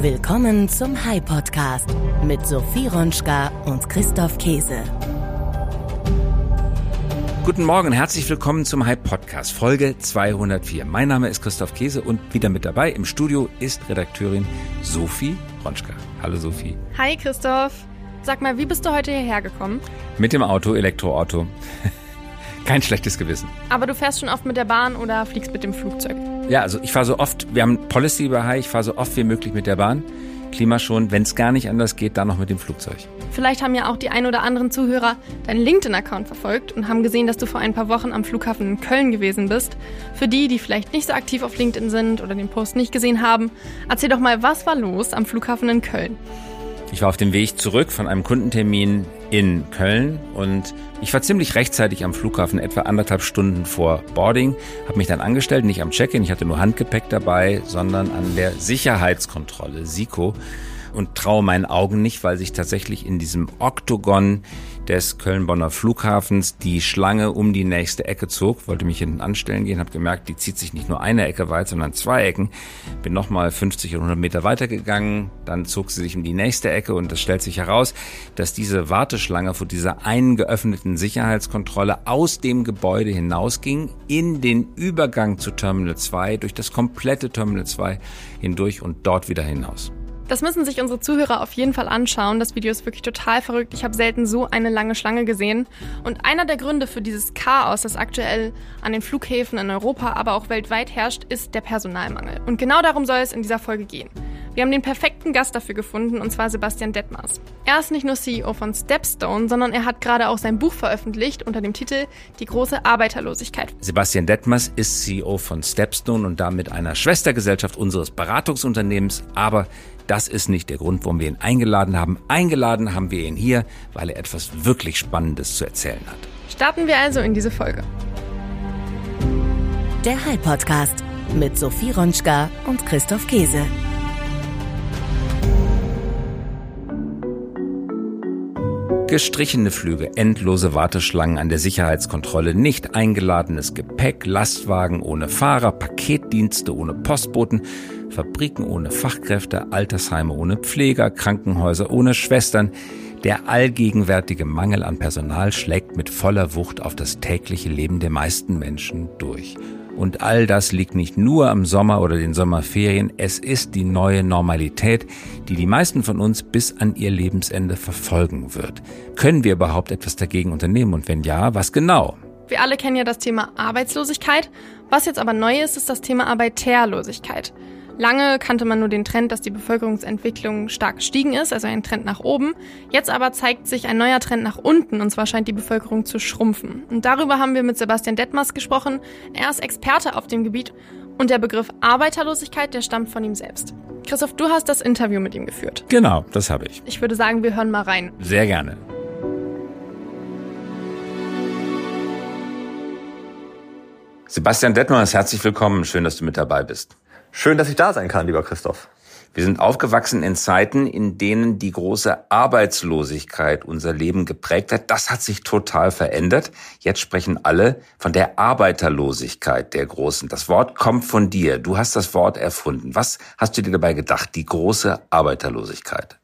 Willkommen zum High Podcast mit Sophie Ronschka und Christoph Käse. Guten Morgen, herzlich willkommen zum High Podcast, Folge 204. Mein Name ist Christoph Käse und wieder mit dabei im Studio ist Redakteurin Sophie Ronschka. Hallo Sophie. Hi Christoph. Sag mal, wie bist du heute hierher gekommen? Mit dem Auto, Elektroauto. Kein schlechtes Gewissen. Aber du fährst schon oft mit der Bahn oder fliegst mit dem Flugzeug? Ja, also ich fahre so oft, wir haben Policy bei High, ich fahre so oft wie möglich mit der Bahn. Klima schon, wenn es gar nicht anders geht, dann noch mit dem Flugzeug. Vielleicht haben ja auch die ein oder anderen Zuhörer deinen LinkedIn-Account verfolgt und haben gesehen, dass du vor ein paar Wochen am Flughafen in Köln gewesen bist. Für die, die vielleicht nicht so aktiv auf LinkedIn sind oder den Post nicht gesehen haben, erzähl doch mal, was war los am Flughafen in Köln? Ich war auf dem Weg zurück von einem Kundentermin in Köln. Und ich war ziemlich rechtzeitig am Flughafen, etwa anderthalb Stunden vor Boarding, habe mich dann angestellt, nicht am Check-in, ich hatte nur Handgepäck dabei, sondern an der Sicherheitskontrolle, SICO und traue meinen Augen nicht, weil sich tatsächlich in diesem Oktogon des Köln-Bonner Flughafens die Schlange um die nächste Ecke zog. Wollte mich hinten anstellen gehen, habe gemerkt, die zieht sich nicht nur eine Ecke weit, sondern zwei Ecken. Bin nochmal 50 oder 100 Meter weitergegangen, dann zog sie sich um die nächste Ecke und es stellt sich heraus, dass diese Warteschlange vor dieser einen geöffneten Sicherheitskontrolle aus dem Gebäude hinausging, in den Übergang zu Terminal 2, durch das komplette Terminal 2 hindurch und dort wieder hinaus. Das müssen sich unsere Zuhörer auf jeden Fall anschauen. Das Video ist wirklich total verrückt. Ich habe selten so eine lange Schlange gesehen. Und einer der Gründe für dieses Chaos, das aktuell an den Flughäfen in Europa, aber auch weltweit herrscht, ist der Personalmangel. Und genau darum soll es in dieser Folge gehen. Wir haben den perfekten Gast dafür gefunden, und zwar Sebastian Detmers. Er ist nicht nur CEO von Stepstone, sondern er hat gerade auch sein Buch veröffentlicht unter dem Titel Die große Arbeiterlosigkeit. Sebastian Detmers ist CEO von Stepstone und damit einer Schwestergesellschaft unseres Beratungsunternehmens, aber das ist nicht der Grund, warum wir ihn eingeladen haben. Eingeladen haben wir ihn hier, weil er etwas wirklich Spannendes zu erzählen hat. Starten wir also in diese Folge. Der High Podcast mit Sophie Ronschka und Christoph Käse. Gestrichene Flüge, endlose Warteschlangen an der Sicherheitskontrolle, nicht eingeladenes Gepäck, Lastwagen ohne Fahrer, Paketdienste ohne Postboten, Fabriken ohne Fachkräfte, Altersheime ohne Pfleger, Krankenhäuser ohne Schwestern. Der allgegenwärtige Mangel an Personal schlägt mit voller Wucht auf das tägliche Leben der meisten Menschen durch. Und all das liegt nicht nur am Sommer oder den Sommerferien, es ist die neue Normalität, die die meisten von uns bis an ihr Lebensende verfolgen wird. Können wir überhaupt etwas dagegen unternehmen und wenn ja, was genau? Wir alle kennen ja das Thema Arbeitslosigkeit. Was jetzt aber neu ist, ist das Thema Arbeiterlosigkeit. Lange kannte man nur den Trend, dass die Bevölkerungsentwicklung stark gestiegen ist, also ein Trend nach oben. Jetzt aber zeigt sich ein neuer Trend nach unten, und zwar scheint die Bevölkerung zu schrumpfen. Und darüber haben wir mit Sebastian Detmers gesprochen. Er ist Experte auf dem Gebiet und der Begriff Arbeiterlosigkeit, der stammt von ihm selbst. Christoph, du hast das Interview mit ihm geführt. Genau, das habe ich. Ich würde sagen, wir hören mal rein. Sehr gerne. Sebastian Detmers, herzlich willkommen. Schön, dass du mit dabei bist. Schön, dass ich da sein kann, lieber Christoph. Wir sind aufgewachsen in Zeiten, in denen die große Arbeitslosigkeit unser Leben geprägt hat. Das hat sich total verändert. Jetzt sprechen alle von der Arbeiterlosigkeit der Großen. Das Wort kommt von dir. Du hast das Wort erfunden. Was hast du dir dabei gedacht? Die große Arbeiterlosigkeit.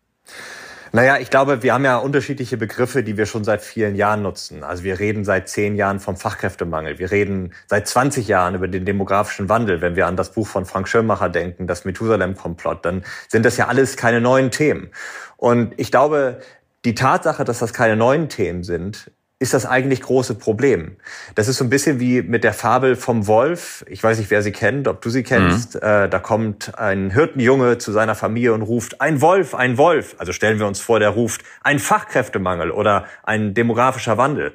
Naja, ich glaube, wir haben ja unterschiedliche Begriffe, die wir schon seit vielen Jahren nutzen. Also wir reden seit zehn Jahren vom Fachkräftemangel. Wir reden seit 20 Jahren über den demografischen Wandel. Wenn wir an das Buch von Frank Schirmacher denken, das Methusalem-Komplott, dann sind das ja alles keine neuen Themen. Und ich glaube, die Tatsache, dass das keine neuen Themen sind, ist das eigentlich große Problem. Das ist so ein bisschen wie mit der Fabel vom Wolf. Ich weiß nicht, wer sie kennt, ob du sie kennst. Mhm. Äh, da kommt ein Hirtenjunge zu seiner Familie und ruft, ein Wolf, ein Wolf. Also stellen wir uns vor, der ruft, ein Fachkräftemangel oder ein demografischer Wandel.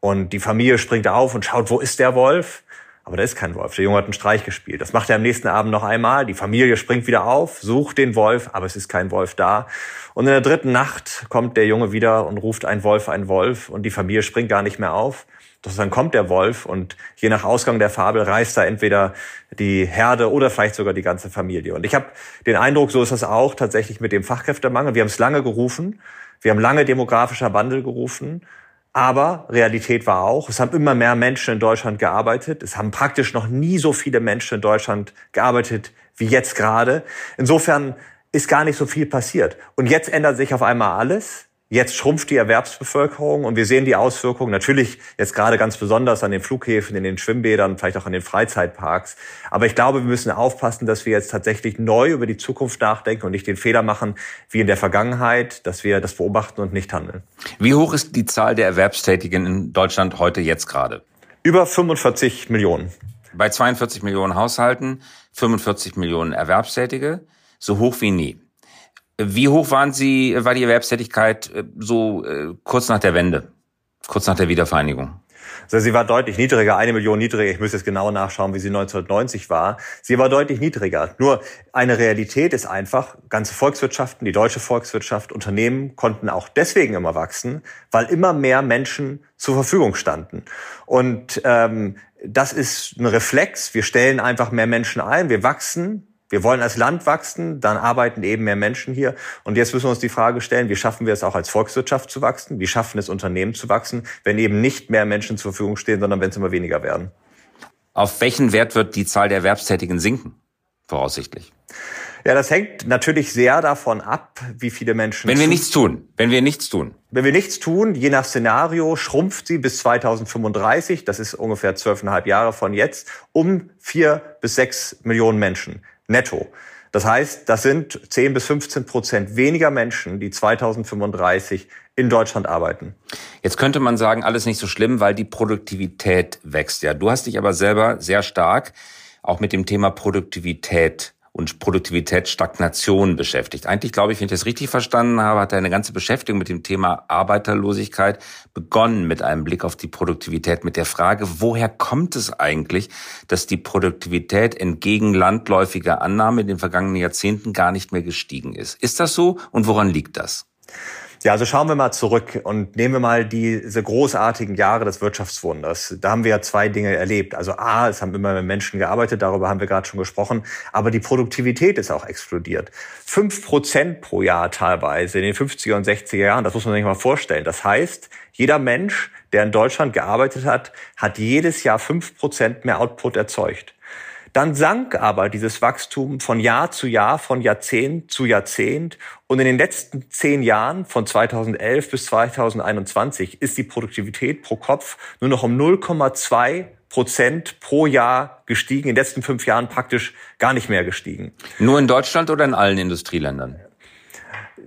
Und die Familie springt auf und schaut, wo ist der Wolf? Aber da ist kein Wolf. Der Junge hat einen Streich gespielt. Das macht er am nächsten Abend noch einmal. Die Familie springt wieder auf, sucht den Wolf, aber es ist kein Wolf da. Und in der dritten Nacht kommt der Junge wieder und ruft ein Wolf, ein Wolf und die Familie springt gar nicht mehr auf. Doch dann kommt der Wolf und je nach Ausgang der Fabel reißt er entweder die Herde oder vielleicht sogar die ganze Familie. Und ich habe den Eindruck, so ist das auch tatsächlich mit dem Fachkräftemangel. Wir haben es lange gerufen, wir haben lange demografischer Wandel gerufen, aber Realität war auch, es haben immer mehr Menschen in Deutschland gearbeitet. Es haben praktisch noch nie so viele Menschen in Deutschland gearbeitet wie jetzt gerade. Insofern ist gar nicht so viel passiert. Und jetzt ändert sich auf einmal alles. Jetzt schrumpft die Erwerbsbevölkerung und wir sehen die Auswirkungen natürlich jetzt gerade ganz besonders an den Flughäfen, in den Schwimmbädern, vielleicht auch an den Freizeitparks. Aber ich glaube, wir müssen aufpassen, dass wir jetzt tatsächlich neu über die Zukunft nachdenken und nicht den Fehler machen wie in der Vergangenheit, dass wir das beobachten und nicht handeln. Wie hoch ist die Zahl der Erwerbstätigen in Deutschland heute jetzt gerade? Über 45 Millionen. Bei 42 Millionen Haushalten, 45 Millionen Erwerbstätige, so hoch wie nie. Wie hoch waren Sie, war die Erwerbstätigkeit äh, so äh, kurz nach der Wende, kurz nach der Wiedervereinigung? Also sie war deutlich niedriger, eine Million niedriger. Ich müsste jetzt genau nachschauen, wie sie 1990 war. Sie war deutlich niedriger. Nur eine Realität ist einfach, ganze Volkswirtschaften, die deutsche Volkswirtschaft, Unternehmen konnten auch deswegen immer wachsen, weil immer mehr Menschen zur Verfügung standen. Und ähm, das ist ein Reflex. Wir stellen einfach mehr Menschen ein, wir wachsen, wir wollen als Land wachsen, dann arbeiten eben mehr Menschen hier. Und jetzt müssen wir uns die Frage stellen, wie schaffen wir es auch als Volkswirtschaft zu wachsen? Wie schaffen es Unternehmen zu wachsen, wenn eben nicht mehr Menschen zur Verfügung stehen, sondern wenn es immer weniger werden? Auf welchen Wert wird die Zahl der Erwerbstätigen sinken? Voraussichtlich. Ja, das hängt natürlich sehr davon ab, wie viele Menschen. Wenn wir nichts tun, wenn wir nichts tun. Wenn wir nichts tun, je nach Szenario, schrumpft sie bis 2035, das ist ungefähr zwölfeinhalb Jahre von jetzt, um vier bis sechs Millionen Menschen netto. Das heißt, das sind 10 bis 15 Prozent weniger Menschen, die 2035 in Deutschland arbeiten. Jetzt könnte man sagen, alles nicht so schlimm, weil die Produktivität wächst. Ja, du hast dich aber selber sehr stark auch mit dem Thema Produktivität und Produktivitätsstagnation beschäftigt. Eigentlich glaube ich, wenn ich das richtig verstanden habe, hat eine ganze Beschäftigung mit dem Thema Arbeiterlosigkeit begonnen mit einem Blick auf die Produktivität, mit der Frage, woher kommt es eigentlich, dass die Produktivität entgegen landläufiger Annahme in den vergangenen Jahrzehnten gar nicht mehr gestiegen ist. Ist das so und woran liegt das? Ja, also schauen wir mal zurück und nehmen wir mal diese großartigen Jahre des Wirtschaftswunders. Da haben wir ja zwei Dinge erlebt. Also A, es haben immer mehr Menschen gearbeitet, darüber haben wir gerade schon gesprochen, aber die Produktivität ist auch explodiert. Fünf Prozent pro Jahr teilweise in den 50er und 60er Jahren, das muss man sich mal vorstellen. Das heißt, jeder Mensch, der in Deutschland gearbeitet hat, hat jedes Jahr fünf Prozent mehr Output erzeugt. Dann sank aber dieses Wachstum von Jahr zu Jahr, von Jahrzehnt zu Jahrzehnt. Und in den letzten zehn Jahren, von 2011 bis 2021, ist die Produktivität pro Kopf nur noch um 0,2 Prozent pro Jahr gestiegen. In den letzten fünf Jahren praktisch gar nicht mehr gestiegen. Nur in Deutschland oder in allen Industrieländern?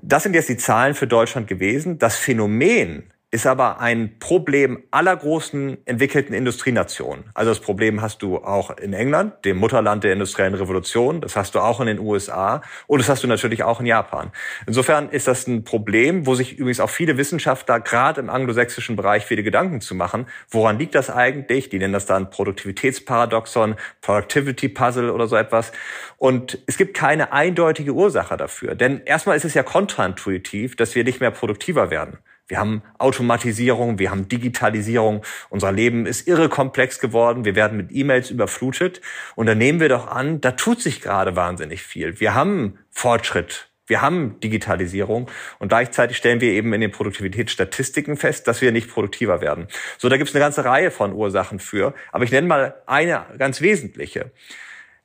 Das sind jetzt die Zahlen für Deutschland gewesen. Das Phänomen ist aber ein Problem aller großen entwickelten Industrienationen. Also das Problem hast du auch in England, dem Mutterland der industriellen Revolution, das hast du auch in den USA und das hast du natürlich auch in Japan. Insofern ist das ein Problem, wo sich übrigens auch viele Wissenschaftler gerade im anglosächsischen Bereich viele Gedanken zu machen. Woran liegt das eigentlich? Die nennen das dann Produktivitätsparadoxon, Productivity Puzzle oder so etwas. Und es gibt keine eindeutige Ursache dafür. Denn erstmal ist es ja kontraintuitiv, dass wir nicht mehr produktiver werden. Wir haben Automatisierung, wir haben Digitalisierung. Unser Leben ist irre komplex geworden. Wir werden mit E-Mails überflutet. Und da nehmen wir doch an, da tut sich gerade wahnsinnig viel. Wir haben Fortschritt. Wir haben Digitalisierung und gleichzeitig stellen wir eben in den Produktivitätsstatistiken fest, dass wir nicht produktiver werden. So, da gibt es eine ganze Reihe von Ursachen für. Aber ich nenne mal eine ganz wesentliche.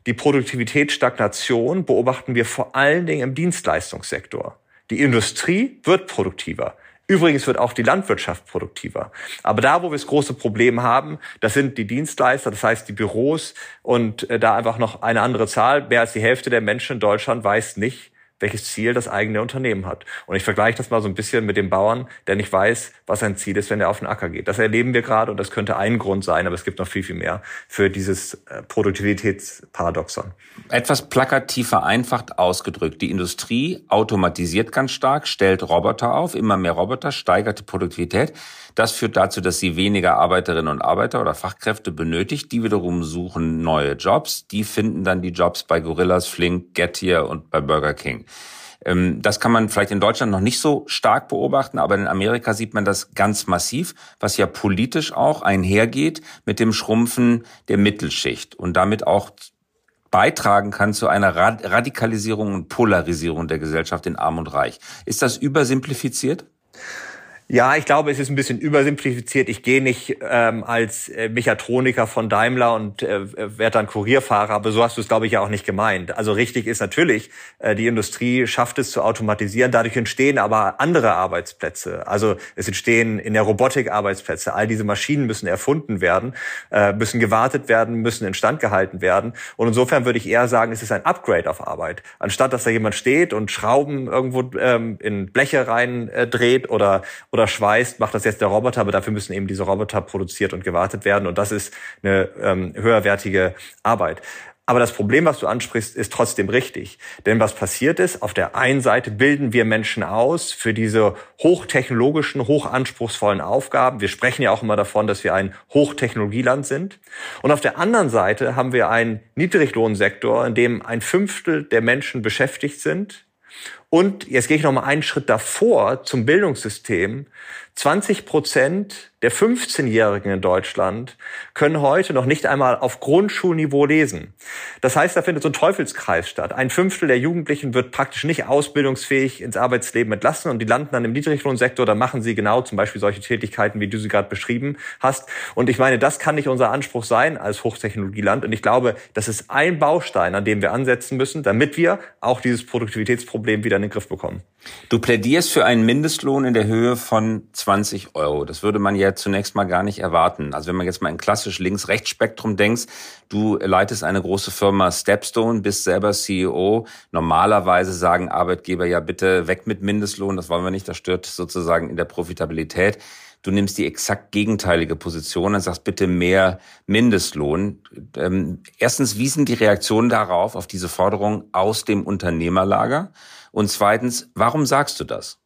Die Produktivitätsstagnation beobachten wir vor allen Dingen im Dienstleistungssektor. Die Industrie wird produktiver. Übrigens wird auch die Landwirtschaft produktiver. Aber da, wo wir das große Problem haben, das sind die Dienstleister, das heißt die Büros und äh, da einfach noch eine andere Zahl. Mehr als die Hälfte der Menschen in Deutschland weiß nicht, welches Ziel das eigene Unternehmen hat. Und ich vergleiche das mal so ein bisschen mit dem Bauern, der nicht weiß, was sein Ziel ist, wenn er auf den Acker geht. Das erleben wir gerade und das könnte ein Grund sein, aber es gibt noch viel, viel mehr für dieses äh, Produktivitätsparadoxon. Etwas plakativ vereinfacht ausgedrückt. Die Industrie automatisiert ganz stark, stellt Roboter auf, immer mehr Roboter, steigert die Produktivität. Das führt dazu, dass sie weniger Arbeiterinnen und Arbeiter oder Fachkräfte benötigt. Die wiederum suchen neue Jobs. Die finden dann die Jobs bei Gorillas, Flink, Getir und bei Burger King. Ähm, das kann man vielleicht in Deutschland noch nicht so stark beobachten, aber in Amerika sieht man das ganz massiv, was ja politisch auch einhergeht mit dem Schrumpfen der Mittelschicht und damit auch beitragen kann zu einer Radikalisierung und Polarisierung der Gesellschaft in Arm und Reich. Ist das übersimplifiziert? Ja, ich glaube, es ist ein bisschen übersimplifiziert. Ich gehe nicht ähm, als äh, Mechatroniker von Daimler und äh, werde dann Kurierfahrer, aber so hast du es, glaube ich, ja auch nicht gemeint. Also richtig ist natürlich, äh, die Industrie schafft es zu automatisieren. Dadurch entstehen aber andere Arbeitsplätze. Also es entstehen in der Robotik Arbeitsplätze. All diese Maschinen müssen erfunden werden, äh, müssen gewartet werden, müssen instand gehalten werden. Und insofern würde ich eher sagen, es ist ein Upgrade auf Arbeit. Anstatt, dass da jemand steht und Schrauben irgendwo ähm, in Bleche rein äh, dreht oder oder schweißt, macht das jetzt der Roboter, aber dafür müssen eben diese Roboter produziert und gewartet werden und das ist eine ähm, höherwertige Arbeit. Aber das Problem, was du ansprichst, ist trotzdem richtig. Denn was passiert ist, auf der einen Seite bilden wir Menschen aus für diese hochtechnologischen, hochanspruchsvollen Aufgaben. Wir sprechen ja auch immer davon, dass wir ein Hochtechnologieland sind. Und auf der anderen Seite haben wir einen Niedriglohnsektor, in dem ein Fünftel der Menschen beschäftigt sind. Und jetzt gehe ich noch mal einen Schritt davor zum Bildungssystem. 20 Prozent der 15-Jährigen in Deutschland können heute noch nicht einmal auf Grundschulniveau lesen. Das heißt, da findet so ein Teufelskreis statt. Ein Fünftel der Jugendlichen wird praktisch nicht ausbildungsfähig ins Arbeitsleben entlassen und die landen dann im Niedriglohnsektor. Da machen sie genau zum Beispiel solche Tätigkeiten, wie du sie gerade beschrieben hast. Und ich meine, das kann nicht unser Anspruch sein als Hochtechnologieland. Und ich glaube, das ist ein Baustein, an dem wir ansetzen müssen, damit wir auch dieses Produktivitätsproblem wieder in den Griff bekommen. Du plädierst für einen Mindestlohn in der Höhe von 20 Euro. Das würde man ja zunächst mal gar nicht erwarten. Also wenn man jetzt mal in klassisch Links-Rechts-Spektrum denkst, du leitest eine große Firma Stepstone, bist selber CEO. Normalerweise sagen Arbeitgeber ja bitte weg mit Mindestlohn, das wollen wir nicht, das stört sozusagen in der Profitabilität. Du nimmst die exakt gegenteilige Position und sagst bitte mehr Mindestlohn. Ähm, erstens, wie sind die Reaktionen darauf, auf diese Forderung aus dem Unternehmerlager? Und zweitens, warum sagst du das?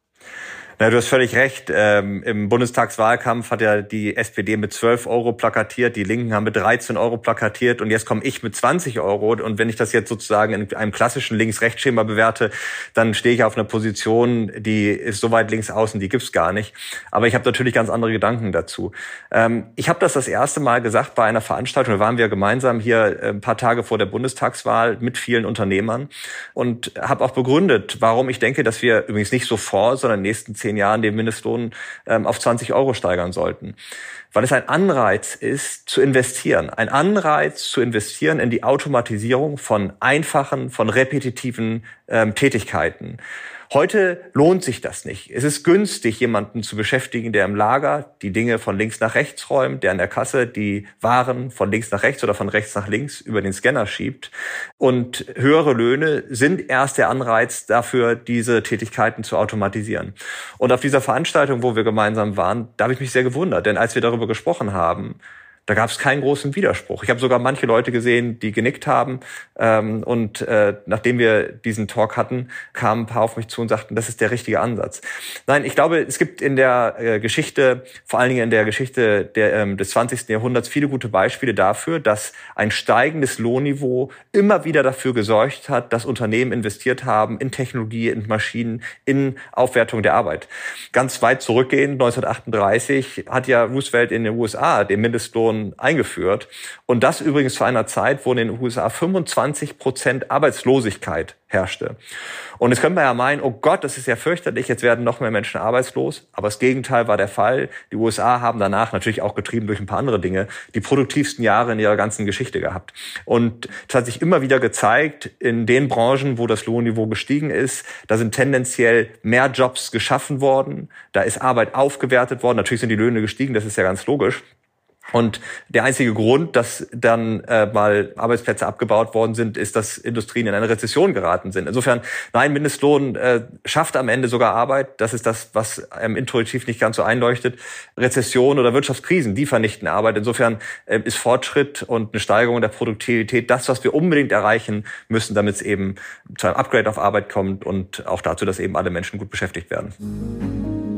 Na, du hast völlig recht. Ähm, Im Bundestagswahlkampf hat ja die SPD mit 12 Euro plakatiert, die Linken haben mit 13 Euro plakatiert und jetzt komme ich mit 20 Euro. Und wenn ich das jetzt sozusagen in einem klassischen Links-Rechts-Schema bewerte, dann stehe ich auf einer Position, die ist so weit links außen, die gibt's gar nicht. Aber ich habe natürlich ganz andere Gedanken dazu. Ähm, ich habe das das erste Mal gesagt bei einer Veranstaltung, da waren wir gemeinsam hier äh, ein paar Tage vor der Bundestagswahl mit vielen Unternehmern und habe auch begründet, warum ich denke, dass wir übrigens nicht sofort, sondern in den nächsten zehn Jahren den Mindestlohn ähm, auf 20 Euro steigern sollten. Weil es ein Anreiz ist, zu investieren. Ein Anreiz zu investieren in die Automatisierung von einfachen, von repetitiven ähm, Tätigkeiten. Heute lohnt sich das nicht. Es ist günstig, jemanden zu beschäftigen, der im Lager die Dinge von links nach rechts räumt, der an der Kasse die Waren von links nach rechts oder von rechts nach links über den Scanner schiebt. Und höhere Löhne sind erst der Anreiz dafür, diese Tätigkeiten zu automatisieren. Und auf dieser Veranstaltung, wo wir gemeinsam waren, da habe ich mich sehr gewundert, denn als wir darüber gesprochen haben, da gab es keinen großen Widerspruch. Ich habe sogar manche Leute gesehen, die genickt haben. Ähm, und äh, nachdem wir diesen Talk hatten, kamen ein paar auf mich zu und sagten, das ist der richtige Ansatz. Nein, ich glaube, es gibt in der äh, Geschichte, vor allen Dingen in der Geschichte der, ähm, des 20. Jahrhunderts, viele gute Beispiele dafür, dass ein steigendes Lohnniveau immer wieder dafür gesorgt hat, dass Unternehmen investiert haben in Technologie, in Maschinen, in Aufwertung der Arbeit. Ganz weit zurückgehend, 1938, hat ja Roosevelt in den USA den Mindestlohn Mindestlohn eingeführt. Und das übrigens zu einer Zeit, wo in den USA 25 Prozent Arbeitslosigkeit herrschte. Und jetzt könnte man ja meinen, oh Gott, das ist ja fürchterlich, jetzt werden noch mehr Menschen arbeitslos. Aber das Gegenteil war der Fall. Die USA haben danach, natürlich auch getrieben durch ein paar andere Dinge, die produktivsten Jahre in ihrer ganzen Geschichte gehabt. Und es hat sich immer wieder gezeigt, in den Branchen, wo das Lohnniveau gestiegen ist, da sind tendenziell mehr Jobs geschaffen worden, da ist Arbeit aufgewertet worden. Natürlich sind die Löhne gestiegen, das ist ja ganz logisch. Und der einzige Grund, dass dann äh, mal Arbeitsplätze abgebaut worden sind, ist, dass Industrien in eine Rezession geraten sind. Insofern, nein, Mindestlohn äh, schafft am Ende sogar Arbeit. Das ist das, was ähm, intuitiv nicht ganz so einleuchtet. Rezession oder Wirtschaftskrisen, die vernichten Arbeit. Insofern äh, ist Fortschritt und eine Steigerung der Produktivität das, was wir unbedingt erreichen müssen, damit es eben zu einem Upgrade auf Arbeit kommt und auch dazu, dass eben alle Menschen gut beschäftigt werden.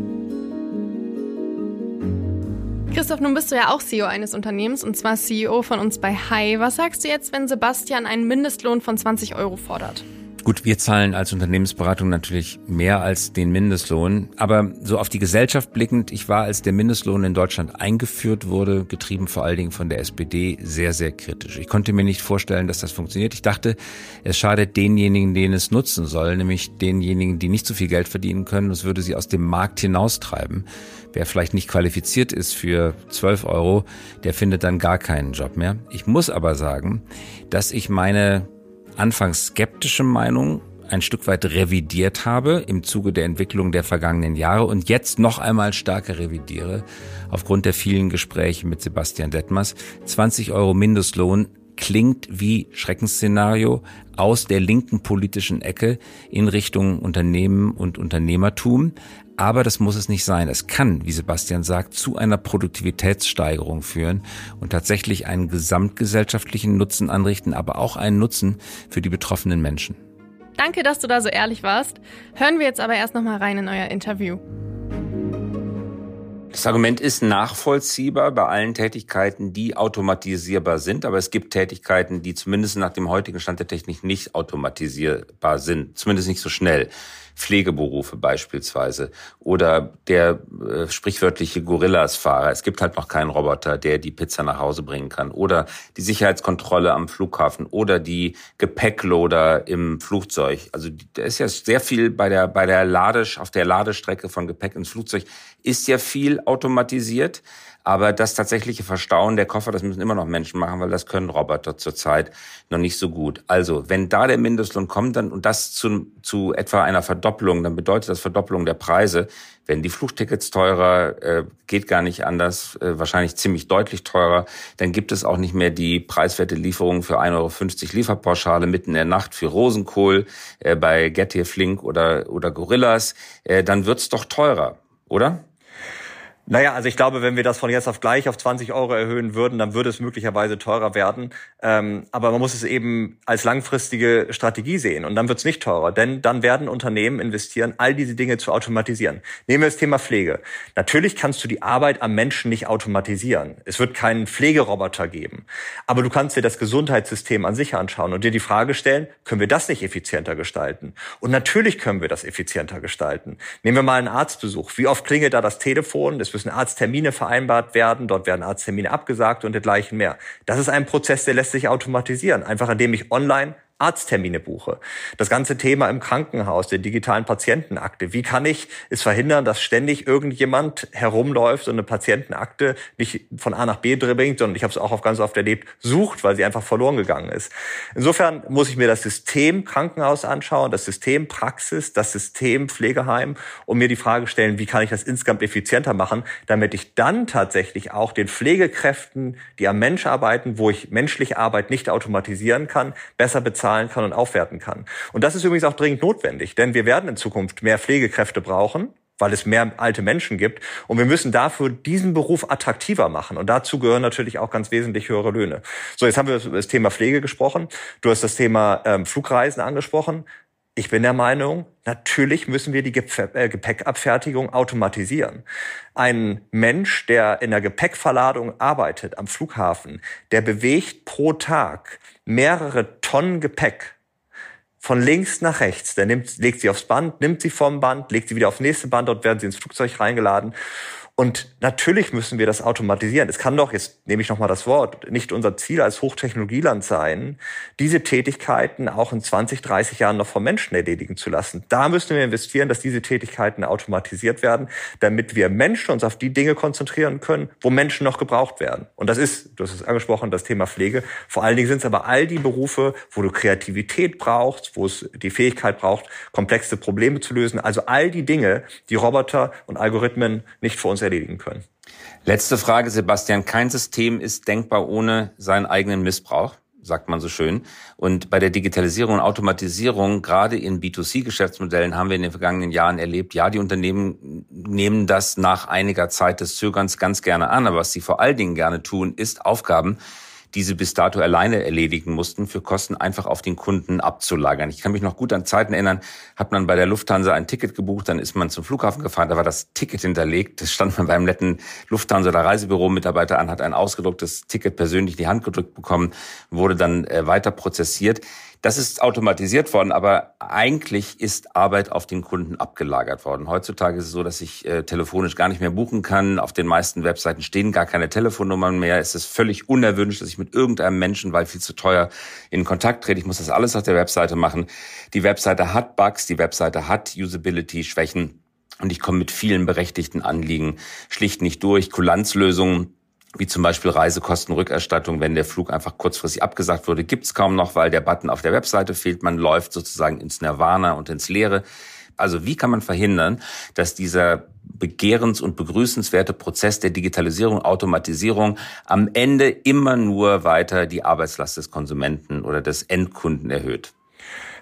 Christoph, nun bist du ja auch CEO eines Unternehmens und zwar CEO von uns bei Hi. Was sagst du jetzt, wenn Sebastian einen Mindestlohn von 20 Euro fordert? Gut, wir zahlen als Unternehmensberatung natürlich mehr als den Mindestlohn. Aber so auf die Gesellschaft blickend, ich war, als der Mindestlohn in Deutschland eingeführt wurde, getrieben vor allen Dingen von der SPD, sehr, sehr kritisch. Ich konnte mir nicht vorstellen, dass das funktioniert. Ich dachte, es schadet denjenigen, denen es nutzen soll, nämlich denjenigen, die nicht so viel Geld verdienen können. Es würde sie aus dem Markt hinaustreiben. Wer vielleicht nicht qualifiziert ist für 12 Euro, der findet dann gar keinen Job mehr. Ich muss aber sagen, dass ich meine anfangs skeptische Meinung ein Stück weit revidiert habe im Zuge der Entwicklung der vergangenen Jahre und jetzt noch einmal stärker revidiere aufgrund der vielen Gespräche mit Sebastian Detmers. 20 Euro Mindestlohn klingt wie Schreckensszenario aus der linken politischen Ecke in Richtung Unternehmen und Unternehmertum. Aber das muss es nicht sein. Es kann, wie Sebastian sagt, zu einer Produktivitätssteigerung führen und tatsächlich einen gesamtgesellschaftlichen Nutzen anrichten, aber auch einen Nutzen für die betroffenen Menschen. Danke, dass du da so ehrlich warst. Hören wir jetzt aber erst noch mal rein in euer Interview. Das Argument ist nachvollziehbar bei allen Tätigkeiten, die automatisierbar sind, aber es gibt Tätigkeiten, die zumindest nach dem heutigen Stand der Technik nicht automatisierbar sind, zumindest nicht so schnell. Pflegeberufe beispielsweise oder der äh, sprichwörtliche Gorillas-Fahrer. Es gibt halt noch keinen Roboter, der die Pizza nach Hause bringen kann oder die Sicherheitskontrolle am Flughafen oder die Gepäckloader im Flugzeug. Also da ist ja sehr viel bei der bei der Ladisch auf der Ladestrecke von Gepäck ins Flugzeug ist ja viel automatisiert. Aber das tatsächliche Verstauen der Koffer, das müssen immer noch Menschen machen, weil das können Roboter zurzeit noch nicht so gut. Also, wenn da der Mindestlohn kommt dann und das zu, zu etwa einer Verdopplung, dann bedeutet das Verdopplung der Preise. Wenn die Flugtickets teurer, äh, geht gar nicht anders, äh, wahrscheinlich ziemlich deutlich teurer, dann gibt es auch nicht mehr die preiswerte Lieferung für 1,50 Euro Lieferpauschale mitten in der Nacht für Rosenkohl äh, bei Get Here Flink oder, oder Gorillas, äh, dann wird's doch teurer, oder? Naja, also ich glaube, wenn wir das von jetzt auf gleich auf 20 Euro erhöhen würden, dann würde es möglicherweise teurer werden. Ähm, aber man muss es eben als langfristige Strategie sehen und dann wird es nicht teurer, denn dann werden Unternehmen investieren, all diese Dinge zu automatisieren. Nehmen wir das Thema Pflege. Natürlich kannst du die Arbeit am Menschen nicht automatisieren. Es wird keinen Pflegeroboter geben. Aber du kannst dir das Gesundheitssystem an sich anschauen und dir die Frage stellen, können wir das nicht effizienter gestalten? Und natürlich können wir das effizienter gestalten. Nehmen wir mal einen Arztbesuch. Wie oft klingelt da das Telefon? Es müssen Arzttermine vereinbart werden, dort werden Arzttermine abgesagt und dergleichen mehr. Das ist ein Prozess, der lässt sich automatisieren, einfach indem ich online Arzttermine buche. Das ganze Thema im Krankenhaus, der digitalen Patientenakte. Wie kann ich es verhindern, dass ständig irgendjemand herumläuft und eine Patientenakte nicht von A nach B bringt, sondern ich habe es auch ganz oft erlebt, sucht, weil sie einfach verloren gegangen ist. Insofern muss ich mir das System Krankenhaus anschauen, das System Praxis, das System Pflegeheim und mir die Frage stellen, wie kann ich das insgesamt effizienter machen, damit ich dann tatsächlich auch den Pflegekräften, die am Mensch arbeiten, wo ich menschliche Arbeit nicht automatisieren kann, besser bezahlen bezahlen kann und aufwerten kann. Und das ist übrigens auch dringend notwendig, denn wir werden in Zukunft mehr Pflegekräfte brauchen weil es mehr alte Menschen gibt. Und wir müssen dafür diesen Beruf attraktiver machen. Und dazu gehören natürlich auch ganz wesentlich höhere Löhne. So, jetzt haben wir das Thema Pflege gesprochen. Du hast das Thema ähm, Flugreisen angesprochen. Ich bin der Meinung, natürlich müssen wir die äh, Gepäckabfertigung automatisieren. Ein Mensch, der in der Gepäckverladung arbeitet am Flughafen, der bewegt pro Tag mehrere Tonnen Gepäck von links nach rechts. Der nimmt, legt sie aufs Band, nimmt sie vom Band, legt sie wieder aufs nächste Band, dort werden sie ins Flugzeug reingeladen. Und natürlich müssen wir das automatisieren. Es kann doch, jetzt nehme ich nochmal das Wort, nicht unser Ziel als Hochtechnologieland sein, diese Tätigkeiten auch in 20, 30 Jahren noch vom Menschen erledigen zu lassen. Da müssen wir investieren, dass diese Tätigkeiten automatisiert werden, damit wir Menschen uns auf die Dinge konzentrieren können, wo Menschen noch gebraucht werden. Und das ist, du hast es angesprochen, das Thema Pflege. Vor allen Dingen sind es aber all die Berufe, wo du Kreativität brauchst, wo es die Fähigkeit braucht, komplexe Probleme zu lösen. Also all die Dinge, die Roboter und Algorithmen nicht für uns erledigen können. Letzte Frage, Sebastian. Kein System ist denkbar ohne seinen eigenen Missbrauch sagt man so schön. Und bei der Digitalisierung und Automatisierung, gerade in B2C-Geschäftsmodellen, haben wir in den vergangenen Jahren erlebt, ja, die Unternehmen nehmen das nach einiger Zeit des Zögerns ganz gerne an. Aber was sie vor allen Dingen gerne tun, ist Aufgaben, die sie bis dato alleine erledigen mussten, für Kosten einfach auf den Kunden abzulagern. Ich kann mich noch gut an Zeiten erinnern, hat man bei der Lufthansa ein Ticket gebucht, dann ist man zum Flughafen gefahren, da war das Ticket hinterlegt, das stand man beim netten Lufthansa oder Reisebüro-Mitarbeiter an, hat ein ausgedrucktes Ticket persönlich in die Hand gedrückt bekommen, wurde dann äh, weiter prozessiert. Das ist automatisiert worden, aber eigentlich ist Arbeit auf den Kunden abgelagert worden. Heutzutage ist es so, dass ich äh, telefonisch gar nicht mehr buchen kann. Auf den meisten Webseiten stehen gar keine Telefonnummern mehr. Es ist völlig unerwünscht, dass ich mit irgendeinem Menschen, weil viel zu teuer, in Kontakt trete. Ich muss das alles auf der Webseite machen. Die Webseite hat Bugs, die Webseite hat Usability-Schwächen. Und ich komme mit vielen berechtigten Anliegen schlicht nicht durch. Kulanzlösungen wie zum Beispiel Reisekostenrückerstattung, wenn der Flug einfach kurzfristig abgesagt wurde, gibt's kaum noch, weil der Button auf der Webseite fehlt. Man läuft sozusagen ins Nirvana und ins Leere. Also wie kann man verhindern, dass dieser begehrens- und begrüßenswerte Prozess der Digitalisierung, Automatisierung am Ende immer nur weiter die Arbeitslast des Konsumenten oder des Endkunden erhöht?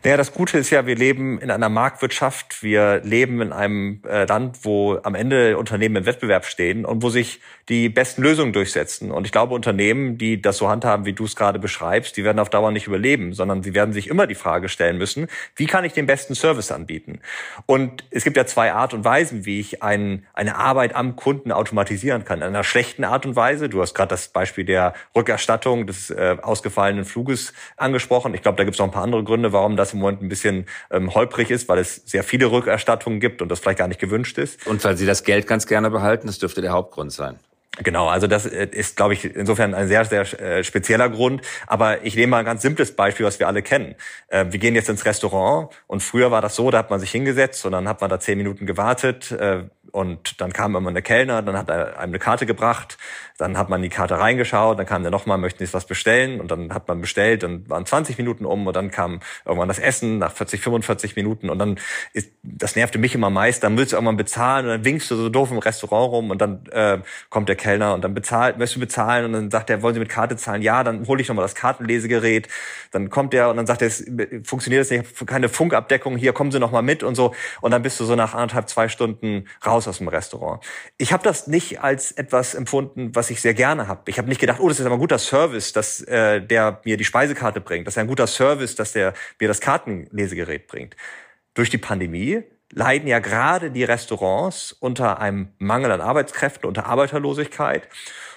Naja, das Gute ist ja, wir leben in einer Marktwirtschaft, wir leben in einem äh, Land, wo am Ende Unternehmen im Wettbewerb stehen und wo sich die besten Lösungen durchsetzen. Und ich glaube, Unternehmen, die das so handhaben, wie du es gerade beschreibst, die werden auf Dauer nicht überleben, sondern sie werden sich immer die Frage stellen müssen, wie kann ich den besten Service anbieten? Und es gibt ja zwei Art und Weisen, wie ich ein, eine Arbeit am Kunden automatisieren kann. In einer schlechten Art und Weise, du hast gerade das Beispiel der Rückerstattung des äh, ausgefallenen Fluges angesprochen. Ich glaube, da gibt es noch ein paar andere Gründe, warum das im Moment ein bisschen ähm, holprig ist, weil es sehr viele Rückerstattungen gibt und das vielleicht gar nicht gewünscht ist. Und weil Sie das Geld ganz gerne behalten, das dürfte der Hauptgrund sein. Genau, also das äh, ist, glaube ich, insofern ein sehr, sehr äh, spezieller Grund. Aber ich nehme mal ein ganz simples Beispiel, was wir alle kennen. Äh, wir gehen jetzt ins Restaurant und früher war das so, da hat man sich hingesetzt und dann hat man da zehn Minuten gewartet und dann kam immer eine Kellner, dann hat er einem eine Karte gebracht, dann hat man die Karte reingeschaut, dann kam der nochmal, möchten Sie was bestellen und dann hat man bestellt, dann waren 20 Minuten um und dann kam irgendwann das Essen nach 40, 45 Minuten und dann ist, das nervte mich immer meist, dann willst du irgendwann bezahlen und dann winkst du so doof im Restaurant rum und dann äh, kommt der Kellner und dann bezahlt, möchtest du bezahlen und dann sagt er, wollen Sie mit Karte zahlen? Ja, dann hole ich nochmal das Kartenlesegerät, dann kommt der und dann sagt er, es funktioniert das nicht, keine Funkabdeckung, hier kommen Sie nochmal mit und so und dann bist du so nach anderthalb, zwei Stunden raus raus aus dem Restaurant. Ich habe das nicht als etwas empfunden, was ich sehr gerne habe. Ich habe nicht gedacht, oh, das ist aber ein guter Service, dass äh, der mir die Speisekarte bringt. Das ist ein guter Service, dass der mir das Kartenlesegerät bringt. Durch die Pandemie leiden ja gerade die Restaurants unter einem Mangel an Arbeitskräften, unter Arbeiterlosigkeit.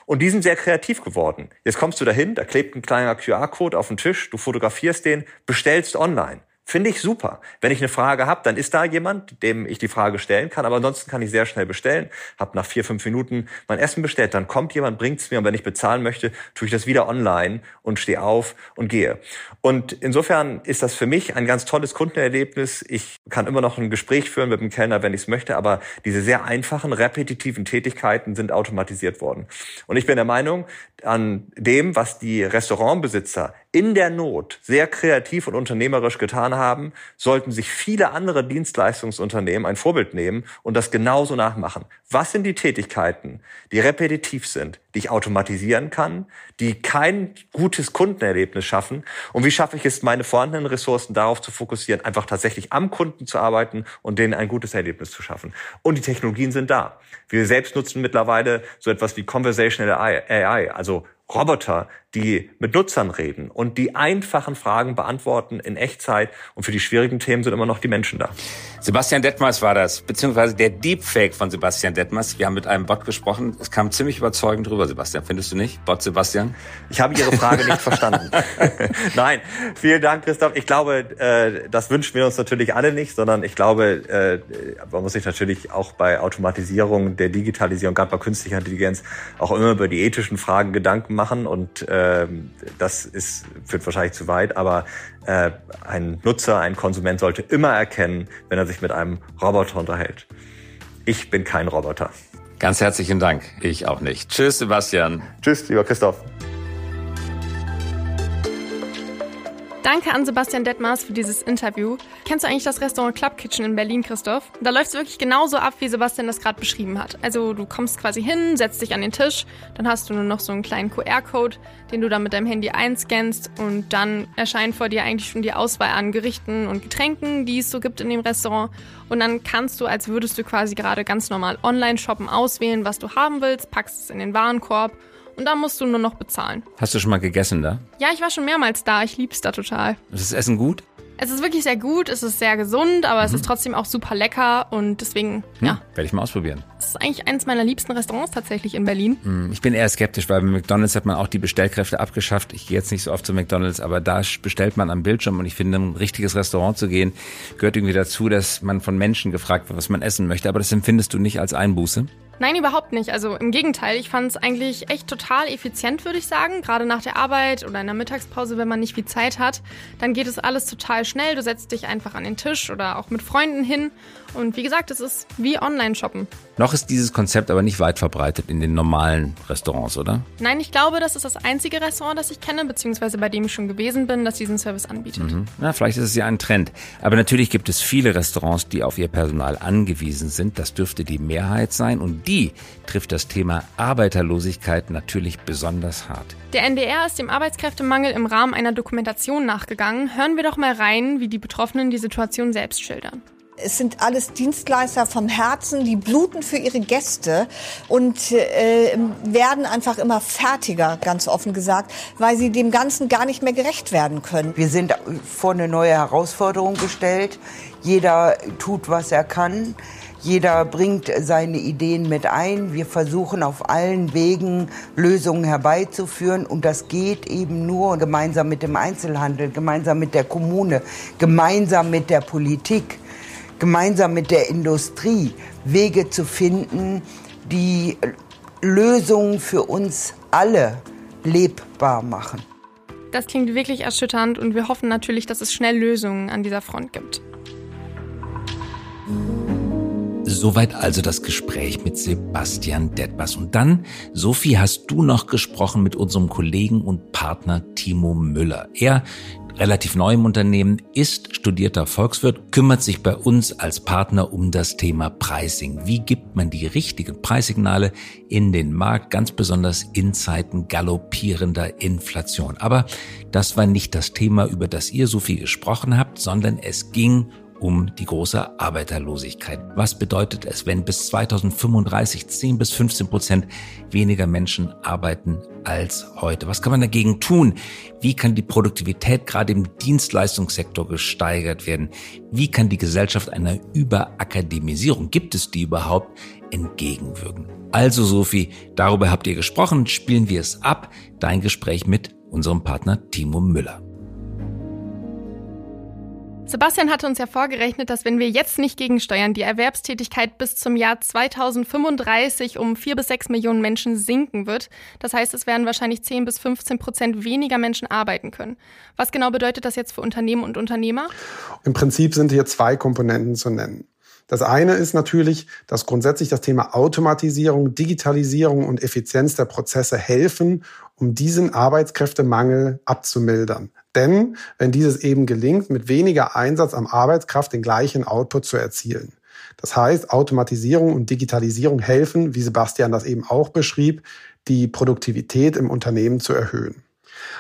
Und die sind sehr kreativ geworden. Jetzt kommst du dahin, da klebt ein kleiner QR-Code auf den Tisch, du fotografierst den, bestellst online. Finde ich super. Wenn ich eine Frage habe, dann ist da jemand, dem ich die Frage stellen kann. Aber ansonsten kann ich sehr schnell bestellen. Hab nach vier, fünf Minuten mein Essen bestellt. Dann kommt jemand, bringt's mir. Und wenn ich bezahlen möchte, tue ich das wieder online und stehe auf und gehe. Und insofern ist das für mich ein ganz tolles Kundenerlebnis. Ich kann immer noch ein Gespräch führen mit dem Kellner, wenn ich es möchte. Aber diese sehr einfachen, repetitiven Tätigkeiten sind automatisiert worden. Und ich bin der Meinung, an dem, was die Restaurantbesitzer in der Not sehr kreativ und unternehmerisch getan haben, sollten sich viele andere Dienstleistungsunternehmen ein Vorbild nehmen und das genauso nachmachen. Was sind die Tätigkeiten, die repetitiv sind, die ich automatisieren kann, die kein gutes Kundenerlebnis schaffen? Und wie schaffe ich es, meine vorhandenen Ressourcen darauf zu fokussieren, einfach tatsächlich am Kunden zu arbeiten und denen ein gutes Erlebnis zu schaffen? Und die Technologien sind da. Wir selbst nutzen mittlerweile so etwas wie Conversational AI, also Roboter, die mit Nutzern reden und die einfachen Fragen beantworten in Echtzeit. Und für die schwierigen Themen sind immer noch die Menschen da. Sebastian Detmers war das, beziehungsweise der Deepfake von Sebastian Detmers. Wir haben mit einem Bot gesprochen. Es kam ziemlich überzeugend drüber, Sebastian. Findest du nicht? Bot Sebastian? Ich habe Ihre Frage nicht verstanden. Nein, vielen Dank, Christoph. Ich glaube, äh, das wünschen wir uns natürlich alle nicht, sondern ich glaube, äh, man muss sich natürlich auch bei Automatisierung, der Digitalisierung, gerade bei künstlicher Intelligenz, auch immer über die ethischen Fragen Gedanken machen. Und äh, das ist, führt wahrscheinlich zu weit, aber äh, ein Nutzer, ein Konsument sollte immer erkennen, wenn er sich mit einem Roboter unterhält. Ich bin kein Roboter. Ganz herzlichen Dank. Ich auch nicht. Tschüss, Sebastian. Tschüss, lieber Christoph. Danke an Sebastian Detmers für dieses Interview. Kennst du eigentlich das Restaurant Club Kitchen in Berlin, Christoph? Da läuft es wirklich genauso ab, wie Sebastian das gerade beschrieben hat. Also du kommst quasi hin, setzt dich an den Tisch, dann hast du nur noch so einen kleinen QR-Code, den du dann mit deinem Handy einscannst und dann erscheint vor dir eigentlich schon die Auswahl an Gerichten und Getränken, die es so gibt in dem Restaurant. Und dann kannst du, als würdest du quasi gerade ganz normal online shoppen, auswählen, was du haben willst, packst es in den Warenkorb und dann musst du nur noch bezahlen. Hast du schon mal gegessen da? Ja, ich war schon mehrmals da. Ich lieb's da total. Ist das Essen gut? Es ist wirklich sehr gut, es ist sehr gesund, aber mhm. es ist trotzdem auch super lecker und deswegen, hm, ja. Werde ich mal ausprobieren. Es ist eigentlich eines meiner liebsten Restaurants tatsächlich in Berlin. Hm, ich bin eher skeptisch, weil bei McDonalds hat man auch die Bestellkräfte abgeschafft. Ich gehe jetzt nicht so oft zu McDonalds, aber da bestellt man am Bildschirm und ich finde, ein richtiges Restaurant zu gehen, gehört irgendwie dazu, dass man von Menschen gefragt wird, was man essen möchte. Aber das empfindest du nicht als Einbuße? Nein, überhaupt nicht. Also im Gegenteil, ich fand es eigentlich echt total effizient, würde ich sagen. Gerade nach der Arbeit oder in der Mittagspause, wenn man nicht viel Zeit hat, dann geht es alles total schnell. Du setzt dich einfach an den Tisch oder auch mit Freunden hin. Und wie gesagt, es ist wie Online-Shoppen. Noch ist dieses Konzept aber nicht weit verbreitet in den normalen Restaurants, oder? Nein, ich glaube, das ist das einzige Restaurant, das ich kenne, beziehungsweise bei dem ich schon gewesen bin, das diesen Service anbietet. Mhm. Na, vielleicht ist es ja ein Trend. Aber natürlich gibt es viele Restaurants, die auf ihr Personal angewiesen sind. Das dürfte die Mehrheit sein. Und die trifft das Thema Arbeiterlosigkeit natürlich besonders hart. Der NDR ist dem Arbeitskräftemangel im Rahmen einer Dokumentation nachgegangen. Hören wir doch mal rein, wie die Betroffenen die Situation selbst schildern. Es sind alles Dienstleister vom Herzen, die bluten für ihre Gäste und äh, werden einfach immer fertiger, ganz offen gesagt, weil sie dem Ganzen gar nicht mehr gerecht werden können. Wir sind vor eine neue Herausforderung gestellt. Jeder tut, was er kann. Jeder bringt seine Ideen mit ein. Wir versuchen auf allen Wegen Lösungen herbeizuführen. Und das geht eben nur gemeinsam mit dem Einzelhandel, gemeinsam mit der Kommune, gemeinsam mit der Politik, gemeinsam mit der Industrie Wege zu finden, die Lösungen für uns alle lebbar machen. Das klingt wirklich erschütternd und wir hoffen natürlich, dass es schnell Lösungen an dieser Front gibt. Soweit also das Gespräch mit Sebastian Detbers. Und dann, Sophie, hast du noch gesprochen mit unserem Kollegen und Partner Timo Müller. Er, relativ neu im Unternehmen, ist studierter Volkswirt, kümmert sich bei uns als Partner um das Thema Pricing. Wie gibt man die richtigen Preissignale in den Markt, ganz besonders in Zeiten galoppierender Inflation? Aber das war nicht das Thema, über das ihr, Sophie, gesprochen habt, sondern es ging um die große Arbeiterlosigkeit. Was bedeutet es, wenn bis 2035 10 bis 15 Prozent weniger Menschen arbeiten als heute? Was kann man dagegen tun? Wie kann die Produktivität gerade im Dienstleistungssektor gesteigert werden? Wie kann die Gesellschaft einer Überakademisierung, gibt es die überhaupt, entgegenwirken? Also Sophie, darüber habt ihr gesprochen, spielen wir es ab. Dein Gespräch mit unserem Partner Timo Müller. Sebastian hatte uns ja vorgerechnet, dass wenn wir jetzt nicht gegensteuern, die Erwerbstätigkeit bis zum Jahr 2035 um vier bis sechs Millionen Menschen sinken wird. Das heißt, es werden wahrscheinlich 10 bis 15 Prozent weniger Menschen arbeiten können. Was genau bedeutet das jetzt für Unternehmen und Unternehmer? Im Prinzip sind hier zwei Komponenten zu nennen. Das eine ist natürlich, dass grundsätzlich das Thema Automatisierung, Digitalisierung und Effizienz der Prozesse helfen, um diesen Arbeitskräftemangel abzumildern. Denn wenn dieses eben gelingt, mit weniger Einsatz am Arbeitskraft den gleichen Output zu erzielen. Das heißt, Automatisierung und Digitalisierung helfen, wie Sebastian das eben auch beschrieb, die Produktivität im Unternehmen zu erhöhen.